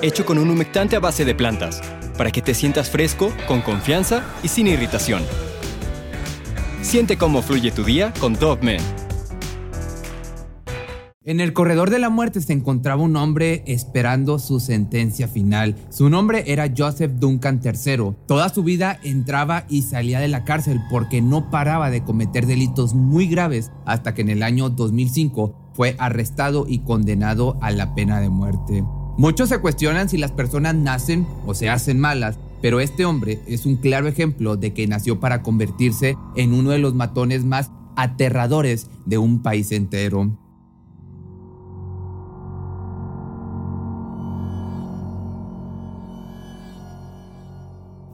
hecho con un humectante a base de plantas, para que te sientas fresco, con confianza y sin irritación. Siente cómo fluye tu día con Dove En el corredor de la muerte se encontraba un hombre esperando su sentencia final. Su nombre era Joseph Duncan III. Toda su vida entraba y salía de la cárcel porque no paraba de cometer delitos muy graves hasta que en el año 2005 fue arrestado y condenado a la pena de muerte. Muchos se cuestionan si las personas nacen o se hacen malas, pero este hombre es un claro ejemplo de que nació para convertirse en uno de los matones más aterradores de un país entero.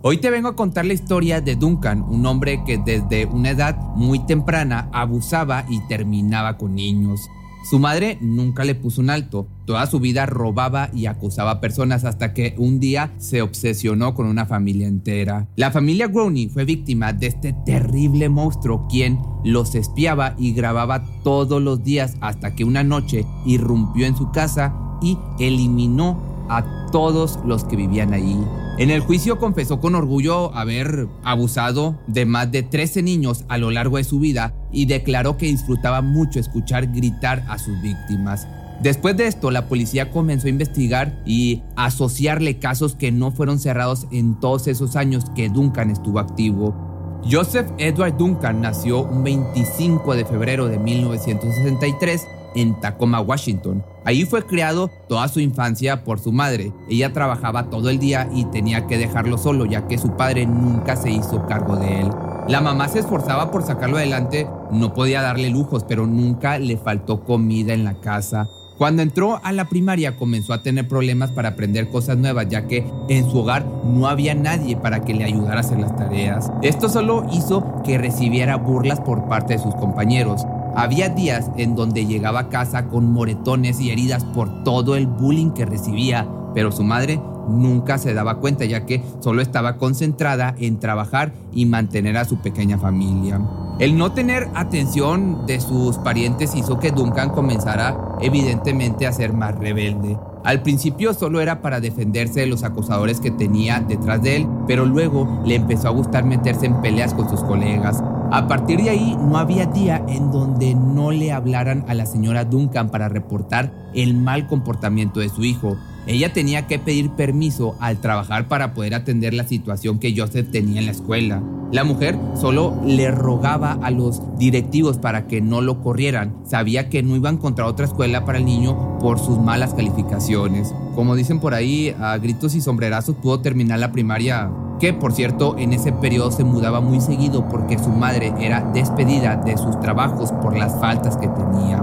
Hoy te vengo a contar la historia de Duncan, un hombre que desde una edad muy temprana abusaba y terminaba con niños. Su madre nunca le puso un alto. Toda su vida robaba y acusaba personas hasta que un día se obsesionó con una familia entera. La familia Growney fue víctima de este terrible monstruo quien los espiaba y grababa todos los días hasta que una noche irrumpió en su casa y eliminó a todos los que vivían ahí. En el juicio confesó con orgullo haber abusado de más de 13 niños a lo largo de su vida y declaró que disfrutaba mucho escuchar gritar a sus víctimas. Después de esto, la policía comenzó a investigar y asociarle casos que no fueron cerrados en todos esos años que Duncan estuvo activo. Joseph Edward Duncan nació un 25 de febrero de 1963 en Tacoma, Washington. Ahí fue criado toda su infancia por su madre. Ella trabajaba todo el día y tenía que dejarlo solo ya que su padre nunca se hizo cargo de él. La mamá se esforzaba por sacarlo adelante, no podía darle lujos, pero nunca le faltó comida en la casa. Cuando entró a la primaria comenzó a tener problemas para aprender cosas nuevas ya que en su hogar no había nadie para que le ayudara a hacer las tareas. Esto solo hizo que recibiera burlas por parte de sus compañeros. Había días en donde llegaba a casa con moretones y heridas por todo el bullying que recibía, pero su madre nunca se daba cuenta ya que solo estaba concentrada en trabajar y mantener a su pequeña familia. El no tener atención de sus parientes hizo que Duncan comenzara evidentemente a ser más rebelde. Al principio solo era para defenderse de los acosadores que tenía detrás de él, pero luego le empezó a gustar meterse en peleas con sus colegas. A partir de ahí no había día en donde no le hablaran a la señora Duncan para reportar el mal comportamiento de su hijo. Ella tenía que pedir permiso al trabajar para poder atender la situación que Joseph tenía en la escuela. La mujer solo le rogaba a los directivos para que no lo corrieran. Sabía que no iba a encontrar otra escuela para el niño por sus malas calificaciones. Como dicen por ahí, a gritos y sombrerazos pudo terminar la primaria que por cierto en ese periodo se mudaba muy seguido porque su madre era despedida de sus trabajos por las faltas que tenía.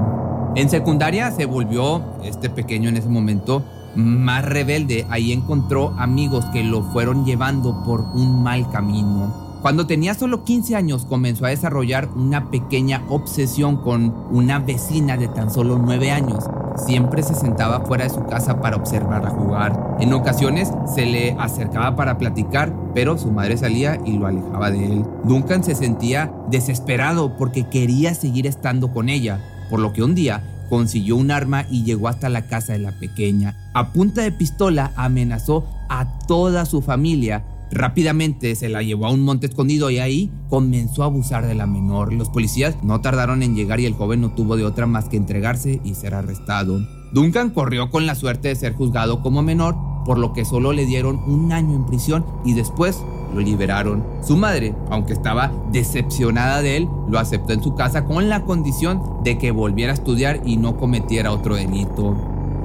En secundaria se volvió, este pequeño en ese momento, más rebelde. Ahí encontró amigos que lo fueron llevando por un mal camino. Cuando tenía solo 15 años comenzó a desarrollar una pequeña obsesión con una vecina de tan solo 9 años. Siempre se sentaba fuera de su casa para observarla jugar. En ocasiones se le acercaba para platicar, pero su madre salía y lo alejaba de él. Duncan se sentía desesperado porque quería seguir estando con ella, por lo que un día consiguió un arma y llegó hasta la casa de la pequeña. A punta de pistola amenazó a toda su familia Rápidamente se la llevó a un monte escondido y ahí comenzó a abusar de la menor. Los policías no tardaron en llegar y el joven no tuvo de otra más que entregarse y ser arrestado. Duncan corrió con la suerte de ser juzgado como menor, por lo que solo le dieron un año en prisión y después lo liberaron. Su madre, aunque estaba decepcionada de él, lo aceptó en su casa con la condición de que volviera a estudiar y no cometiera otro delito.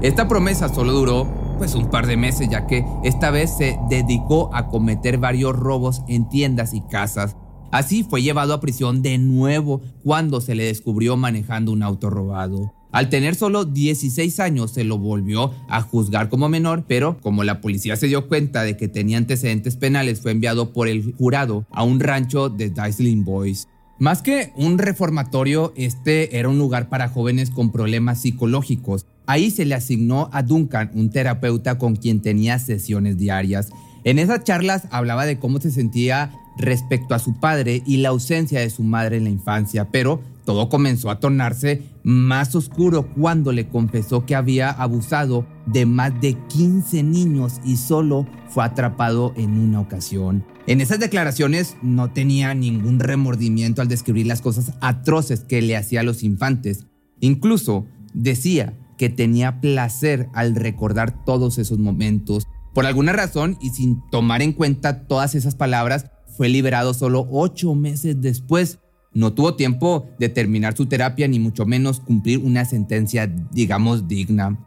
Esta promesa solo duró pues un par de meses, ya que esta vez se dedicó a cometer varios robos en tiendas y casas. Así fue llevado a prisión de nuevo cuando se le descubrió manejando un auto robado. Al tener solo 16 años se lo volvió a juzgar como menor, pero como la policía se dio cuenta de que tenía antecedentes penales fue enviado por el jurado a un rancho de Daisling Boys. Más que un reformatorio, este era un lugar para jóvenes con problemas psicológicos. Ahí se le asignó a Duncan un terapeuta con quien tenía sesiones diarias. En esas charlas hablaba de cómo se sentía respecto a su padre y la ausencia de su madre en la infancia, pero todo comenzó a tornarse más oscuro cuando le confesó que había abusado de más de 15 niños y solo fue atrapado en una ocasión. En esas declaraciones no tenía ningún remordimiento al describir las cosas atroces que le hacía a los infantes. Incluso decía que tenía placer al recordar todos esos momentos. Por alguna razón y sin tomar en cuenta todas esas palabras, fue liberado solo ocho meses después. No tuvo tiempo de terminar su terapia ni mucho menos cumplir una sentencia, digamos, digna.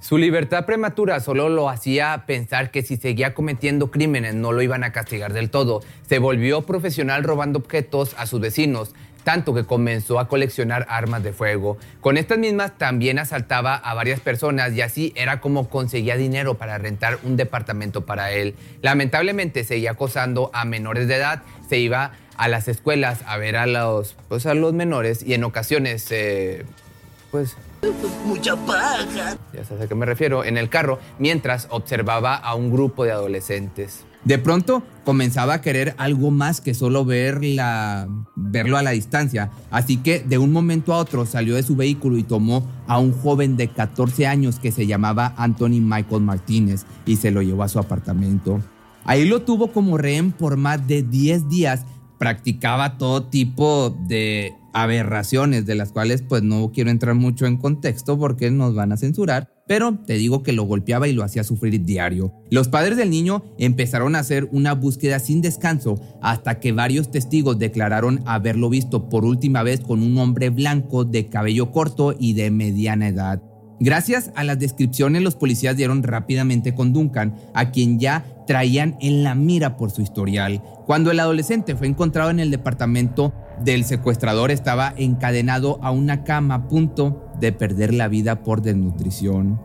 Su libertad prematura solo lo hacía pensar que si seguía cometiendo crímenes no lo iban a castigar del todo. Se volvió profesional robando objetos a sus vecinos, tanto que comenzó a coleccionar armas de fuego. Con estas mismas también asaltaba a varias personas y así era como conseguía dinero para rentar un departamento para él. Lamentablemente seguía acosando a menores de edad, se iba a las escuelas a ver a los, pues, a los menores y en ocasiones, eh, pues Mucha paja. Ya sabes a qué me refiero. En el carro, mientras observaba a un grupo de adolescentes. De pronto comenzaba a querer algo más que solo verlo a la distancia. Así que de un momento a otro salió de su vehículo y tomó a un joven de 14 años que se llamaba Anthony Michael Martínez y se lo llevó a su apartamento. Ahí lo tuvo como rehén por más de 10 días. Practicaba todo tipo de aberraciones de las cuales pues no quiero entrar mucho en contexto porque nos van a censurar, pero te digo que lo golpeaba y lo hacía sufrir diario. Los padres del niño empezaron a hacer una búsqueda sin descanso hasta que varios testigos declararon haberlo visto por última vez con un hombre blanco de cabello corto y de mediana edad. Gracias a las descripciones los policías dieron rápidamente con Duncan, a quien ya traían en la mira por su historial. Cuando el adolescente fue encontrado en el departamento del secuestrador estaba encadenado a una cama a punto de perder la vida por desnutrición.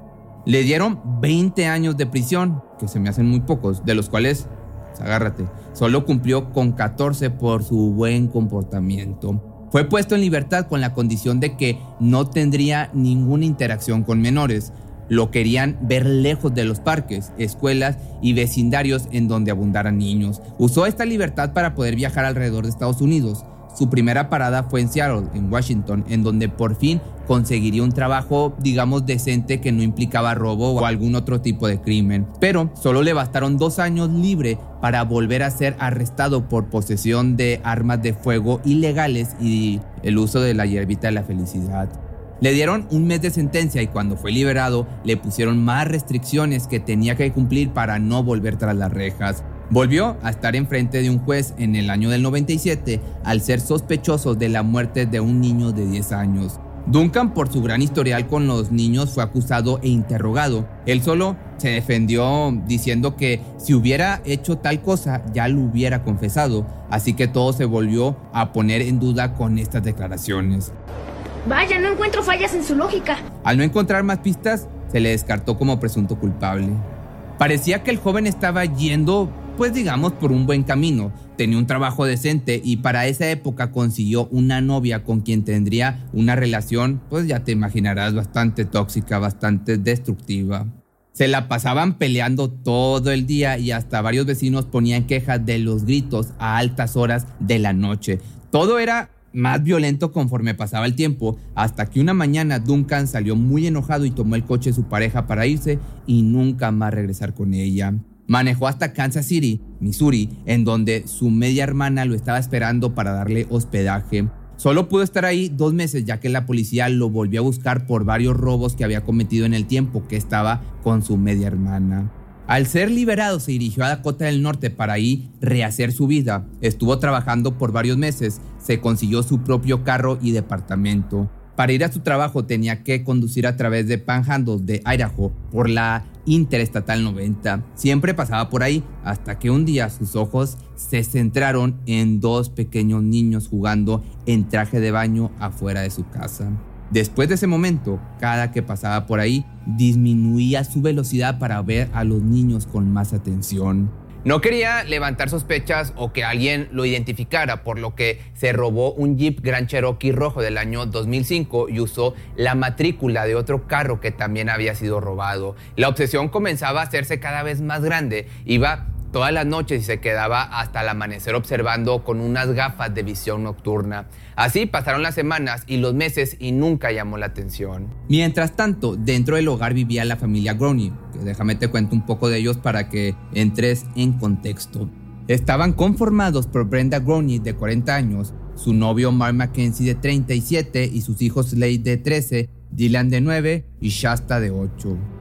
Le dieron 20 años de prisión, que se me hacen muy pocos, de los cuales, pues, agárrate, solo cumplió con 14 por su buen comportamiento. Fue puesto en libertad con la condición de que no tendría ninguna interacción con menores. Lo querían ver lejos de los parques, escuelas y vecindarios en donde abundaran niños. Usó esta libertad para poder viajar alrededor de Estados Unidos. Su primera parada fue en Seattle, en Washington, en donde por fin conseguiría un trabajo, digamos, decente que no implicaba robo o algún otro tipo de crimen. Pero solo le bastaron dos años libre para volver a ser arrestado por posesión de armas de fuego ilegales y el uso de la hierbita de la felicidad. Le dieron un mes de sentencia y cuando fue liberado le pusieron más restricciones que tenía que cumplir para no volver tras las rejas. Volvió a estar enfrente de un juez en el año del 97 al ser sospechoso de la muerte de un niño de 10 años. Duncan, por su gran historial con los niños, fue acusado e interrogado. Él solo se defendió diciendo que si hubiera hecho tal cosa ya lo hubiera confesado, así que todo se volvió a poner en duda con estas declaraciones. Vaya, no encuentro fallas en su lógica. Al no encontrar más pistas, se le descartó como presunto culpable. Parecía que el joven estaba yendo pues digamos por un buen camino. Tenía un trabajo decente y para esa época consiguió una novia con quien tendría una relación, pues ya te imaginarás, bastante tóxica, bastante destructiva. Se la pasaban peleando todo el día y hasta varios vecinos ponían quejas de los gritos a altas horas de la noche. Todo era más violento conforme pasaba el tiempo, hasta que una mañana Duncan salió muy enojado y tomó el coche de su pareja para irse y nunca más regresar con ella. Manejó hasta Kansas City, Missouri, en donde su media hermana lo estaba esperando para darle hospedaje. Solo pudo estar ahí dos meses ya que la policía lo volvió a buscar por varios robos que había cometido en el tiempo que estaba con su media hermana. Al ser liberado se dirigió a Dakota del Norte para ahí rehacer su vida. Estuvo trabajando por varios meses, se consiguió su propio carro y departamento. Para ir a su trabajo tenía que conducir a través de Panhandle de Idaho por la Interestatal 90. Siempre pasaba por ahí hasta que un día sus ojos se centraron en dos pequeños niños jugando en traje de baño afuera de su casa. Después de ese momento, cada que pasaba por ahí, disminuía su velocidad para ver a los niños con más atención. No quería levantar sospechas o que alguien lo identificara, por lo que se robó un Jeep Grand Cherokee rojo del año 2005 y usó la matrícula de otro carro que también había sido robado. La obsesión comenzaba a hacerse cada vez más grande. Iba todas las noches y se quedaba hasta el amanecer observando con unas gafas de visión nocturna. Así pasaron las semanas y los meses y nunca llamó la atención. Mientras tanto, dentro del hogar vivía la familia Groening, déjame te cuento un poco de ellos para que entres en contexto. Estaban conformados por Brenda Groening de 40 años, su novio Mark Mackenzie de 37 y sus hijos Slade de 13, Dylan de 9 y Shasta de 8.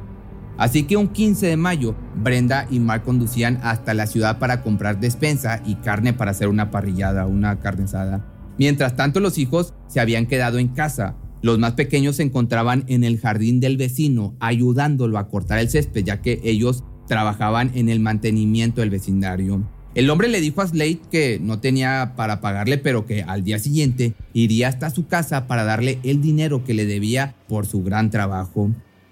Así que un 15 de mayo, Brenda y Mark conducían hasta la ciudad para comprar despensa y carne para hacer una parrillada, una carne asada. Mientras tanto, los hijos se habían quedado en casa. Los más pequeños se encontraban en el jardín del vecino, ayudándolo a cortar el césped, ya que ellos trabajaban en el mantenimiento del vecindario. El hombre le dijo a Slade que no tenía para pagarle, pero que al día siguiente iría hasta su casa para darle el dinero que le debía por su gran trabajo.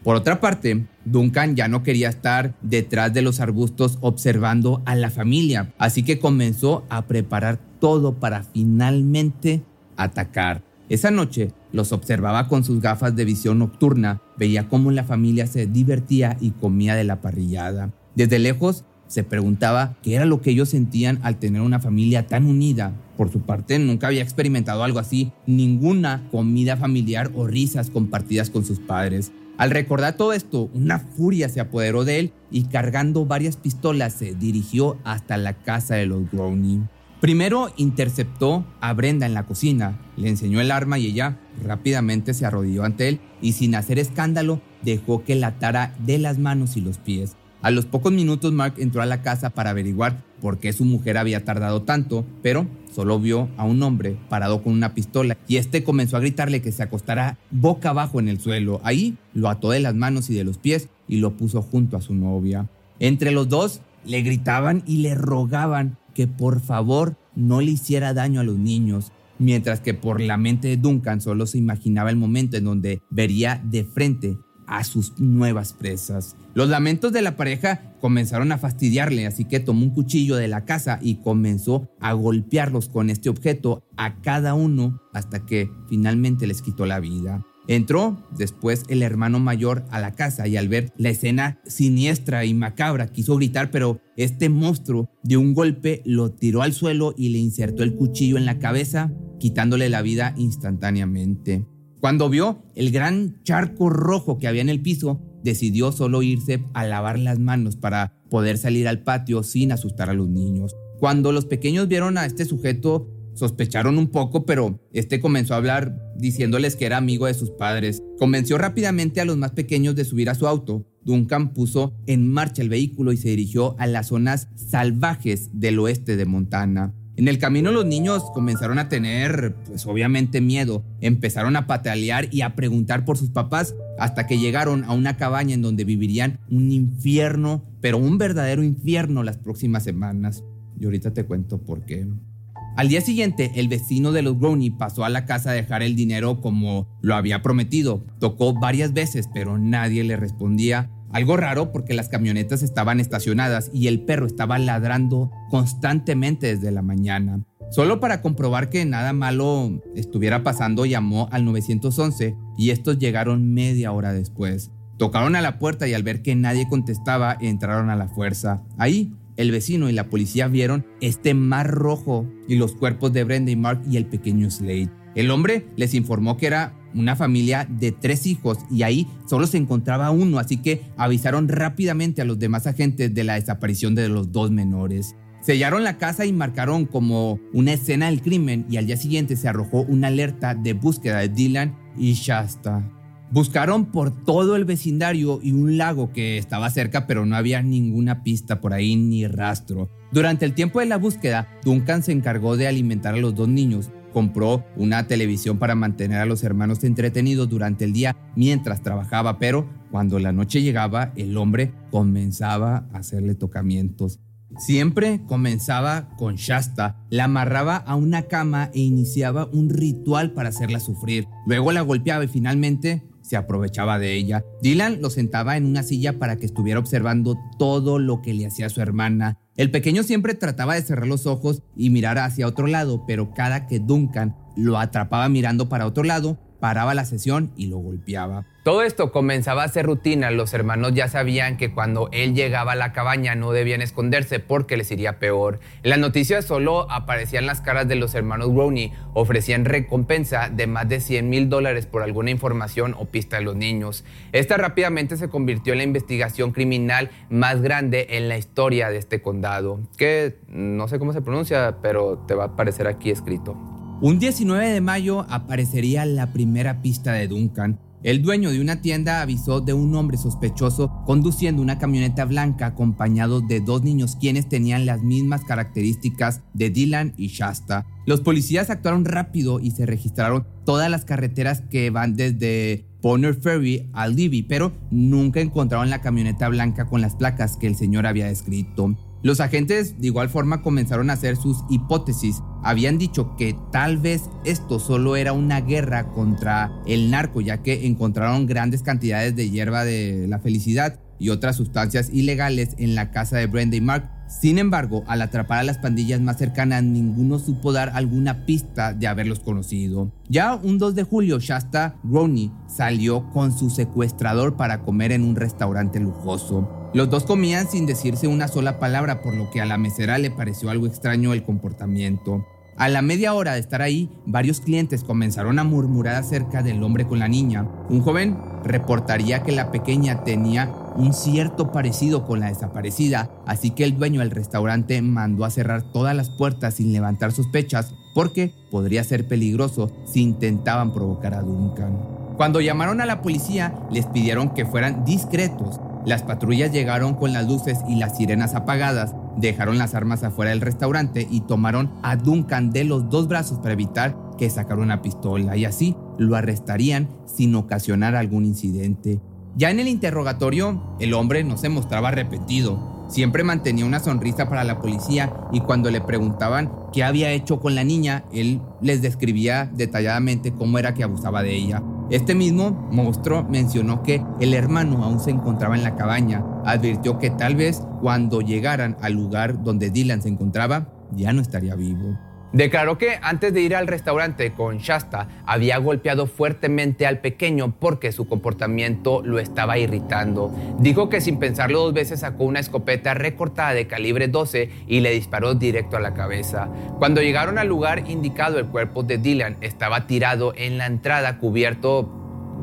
Por otra parte, Duncan ya no quería estar detrás de los arbustos observando a la familia, así que comenzó a preparar todo para finalmente atacar. Esa noche los observaba con sus gafas de visión nocturna, veía cómo la familia se divertía y comía de la parrillada. Desde lejos se preguntaba qué era lo que ellos sentían al tener una familia tan unida. Por su parte, nunca había experimentado algo así, ninguna comida familiar o risas compartidas con sus padres. Al recordar todo esto, una furia se apoderó de él y cargando varias pistolas se dirigió hasta la casa de los Groening. Primero interceptó a Brenda en la cocina, le enseñó el arma y ella rápidamente se arrodilló ante él y sin hacer escándalo dejó que la atara de las manos y los pies. A los pocos minutos Mark entró a la casa para averiguar por qué su mujer había tardado tanto, pero solo vio a un hombre parado con una pistola y este comenzó a gritarle que se acostara boca abajo en el suelo. Ahí lo ató de las manos y de los pies y lo puso junto a su novia. Entre los dos le gritaban y le rogaban que por favor no le hiciera daño a los niños, mientras que por la mente de Duncan solo se imaginaba el momento en donde vería de frente a sus nuevas presas. Los lamentos de la pareja comenzaron a fastidiarle, así que tomó un cuchillo de la casa y comenzó a golpearlos con este objeto a cada uno hasta que finalmente les quitó la vida. Entró después el hermano mayor a la casa y al ver la escena siniestra y macabra quiso gritar, pero este monstruo de un golpe lo tiró al suelo y le insertó el cuchillo en la cabeza, quitándole la vida instantáneamente. Cuando vio el gran charco rojo que había en el piso, decidió solo irse a lavar las manos para poder salir al patio sin asustar a los niños. Cuando los pequeños vieron a este sujeto, sospecharon un poco, pero este comenzó a hablar diciéndoles que era amigo de sus padres. Convenció rápidamente a los más pequeños de subir a su auto. Duncan puso en marcha el vehículo y se dirigió a las zonas salvajes del oeste de Montana. En el camino los niños comenzaron a tener, pues obviamente miedo, empezaron a patalear y a preguntar por sus papás hasta que llegaron a una cabaña en donde vivirían un infierno, pero un verdadero infierno las próximas semanas. Y ahorita te cuento por qué. Al día siguiente, el vecino de los Brownie pasó a la casa a dejar el dinero como lo había prometido. Tocó varias veces, pero nadie le respondía algo raro porque las camionetas estaban estacionadas y el perro estaba ladrando constantemente desde la mañana. Solo para comprobar que nada malo estuviera pasando, llamó al 911 y estos llegaron media hora después. Tocaron a la puerta y al ver que nadie contestaba, entraron a la fuerza. Ahí, el vecino y la policía vieron este mar rojo y los cuerpos de Brenda y Mark y el pequeño Slade. El hombre les informó que era una familia de tres hijos y ahí solo se encontraba uno, así que avisaron rápidamente a los demás agentes de la desaparición de los dos menores. Sellaron la casa y marcaron como una escena del crimen y al día siguiente se arrojó una alerta de búsqueda de Dylan y Shasta. Buscaron por todo el vecindario y un lago que estaba cerca, pero no había ninguna pista por ahí ni rastro. Durante el tiempo de la búsqueda, Duncan se encargó de alimentar a los dos niños. Compró una televisión para mantener a los hermanos entretenidos durante el día mientras trabajaba, pero cuando la noche llegaba, el hombre comenzaba a hacerle tocamientos. Siempre comenzaba con Shasta, la amarraba a una cama e iniciaba un ritual para hacerla sufrir. Luego la golpeaba y finalmente se aprovechaba de ella. Dylan lo sentaba en una silla para que estuviera observando todo lo que le hacía su hermana. El pequeño siempre trataba de cerrar los ojos y mirar hacia otro lado, pero cada que Duncan lo atrapaba mirando para otro lado, paraba la sesión y lo golpeaba. Todo esto comenzaba a ser rutina, los hermanos ya sabían que cuando él llegaba a la cabaña no debían esconderse porque les iría peor. En las noticias solo aparecían las caras de los hermanos Roney, ofrecían recompensa de más de 100 mil dólares por alguna información o pista de los niños. Esta rápidamente se convirtió en la investigación criminal más grande en la historia de este condado, que no sé cómo se pronuncia, pero te va a aparecer aquí escrito. Un 19 de mayo aparecería la primera pista de Duncan. El dueño de una tienda avisó de un hombre sospechoso conduciendo una camioneta blanca acompañado de dos niños quienes tenían las mismas características de Dylan y Shasta. Los policías actuaron rápido y se registraron todas las carreteras que van desde Bonner Ferry a Libby, pero nunca encontraron la camioneta blanca con las placas que el señor había descrito. Los agentes de igual forma comenzaron a hacer sus hipótesis. Habían dicho que tal vez esto solo era una guerra contra el narco, ya que encontraron grandes cantidades de hierba de la felicidad y otras sustancias ilegales en la casa de Brenda y Mark. Sin embargo, al atrapar a las pandillas más cercanas, ninguno supo dar alguna pista de haberlos conocido. Ya un 2 de julio, Shasta Roney salió con su secuestrador para comer en un restaurante lujoso. Los dos comían sin decirse una sola palabra, por lo que a la mesera le pareció algo extraño el comportamiento. A la media hora de estar ahí, varios clientes comenzaron a murmurar acerca del hombre con la niña. Un joven reportaría que la pequeña tenía un cierto parecido con la desaparecida, así que el dueño del restaurante mandó a cerrar todas las puertas sin levantar sospechas porque podría ser peligroso si intentaban provocar a Duncan. Cuando llamaron a la policía, les pidieron que fueran discretos las patrullas llegaron con las luces y las sirenas apagadas, dejaron las armas afuera del restaurante y tomaron a Duncan de los dos brazos para evitar que sacara una pistola y así lo arrestarían sin ocasionar algún incidente. Ya en el interrogatorio, el hombre no se mostraba arrepentido. Siempre mantenía una sonrisa para la policía y cuando le preguntaban qué había hecho con la niña, él les describía detalladamente cómo era que abusaba de ella. Este mismo monstruo mencionó que el hermano aún se encontraba en la cabaña. Advirtió que tal vez cuando llegaran al lugar donde Dylan se encontraba, ya no estaría vivo. Declaró que antes de ir al restaurante con Shasta había golpeado fuertemente al pequeño porque su comportamiento lo estaba irritando. Dijo que sin pensarlo dos veces sacó una escopeta recortada de calibre 12 y le disparó directo a la cabeza. Cuando llegaron al lugar indicado el cuerpo de Dylan estaba tirado en la entrada cubierto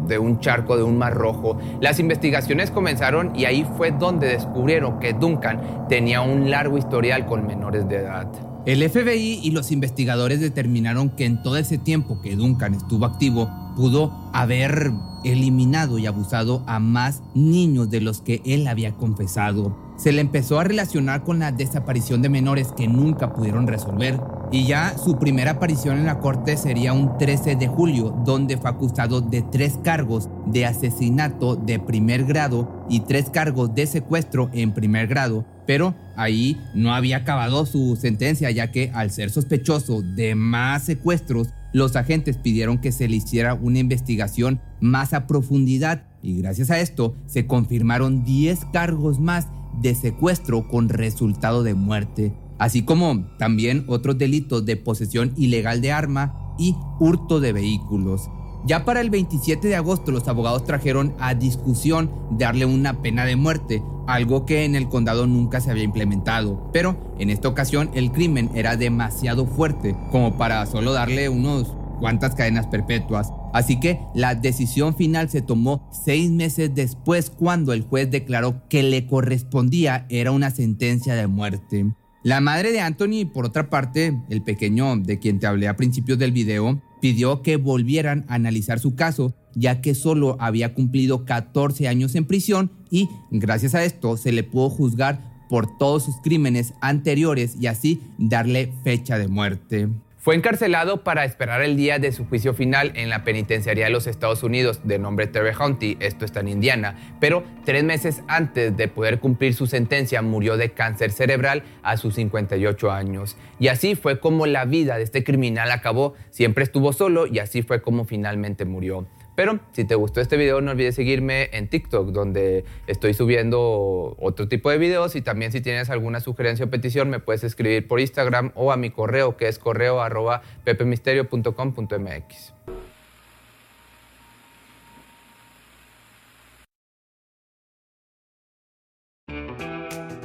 de un charco de un mar rojo. Las investigaciones comenzaron y ahí fue donde descubrieron que Duncan tenía un largo historial con menores de edad. El FBI y los investigadores determinaron que en todo ese tiempo que Duncan estuvo activo, pudo haber eliminado y abusado a más niños de los que él había confesado. Se le empezó a relacionar con la desaparición de menores que nunca pudieron resolver. Y ya su primera aparición en la corte sería un 13 de julio, donde fue acusado de tres cargos de asesinato de primer grado y tres cargos de secuestro en primer grado. Pero ahí no había acabado su sentencia, ya que al ser sospechoso de más secuestros, los agentes pidieron que se le hiciera una investigación más a profundidad y gracias a esto se confirmaron 10 cargos más de secuestro con resultado de muerte, así como también otros delitos de posesión ilegal de arma y hurto de vehículos. Ya para el 27 de agosto los abogados trajeron a discusión darle una pena de muerte, algo que en el condado nunca se había implementado, pero en esta ocasión el crimen era demasiado fuerte como para solo darle unos cuántas cadenas perpetuas. Así que la decisión final se tomó seis meses después cuando el juez declaró que le correspondía era una sentencia de muerte. La madre de Anthony, por otra parte, el pequeño de quien te hablé a principios del video, pidió que volvieran a analizar su caso, ya que solo había cumplido 14 años en prisión y gracias a esto se le pudo juzgar por todos sus crímenes anteriores y así darle fecha de muerte. Fue encarcelado para esperar el día de su juicio final en la penitenciaría de los Estados Unidos de nombre Terry Hunty, esto está en Indiana, pero tres meses antes de poder cumplir su sentencia murió de cáncer cerebral a sus 58 años. Y así fue como la vida de este criminal acabó, siempre estuvo solo y así fue como finalmente murió. Pero si te gustó este video, no olvides seguirme en TikTok, donde estoy subiendo otro tipo de videos. Y también si tienes alguna sugerencia o petición, me puedes escribir por Instagram o a mi correo, que es correo arroba pepemisterio.com.mx.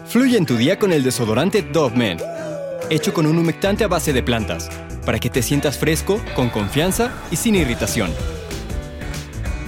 Fluye en tu día con el desodorante Dove Men, hecho con un humectante a base de plantas, para que te sientas fresco, con confianza y sin irritación.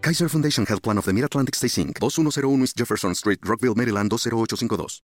Kaiser Foundation Health Plan of the Mid-Atlantic Stay Inc. 2101 East Jefferson Street, Rockville, Maryland 20852.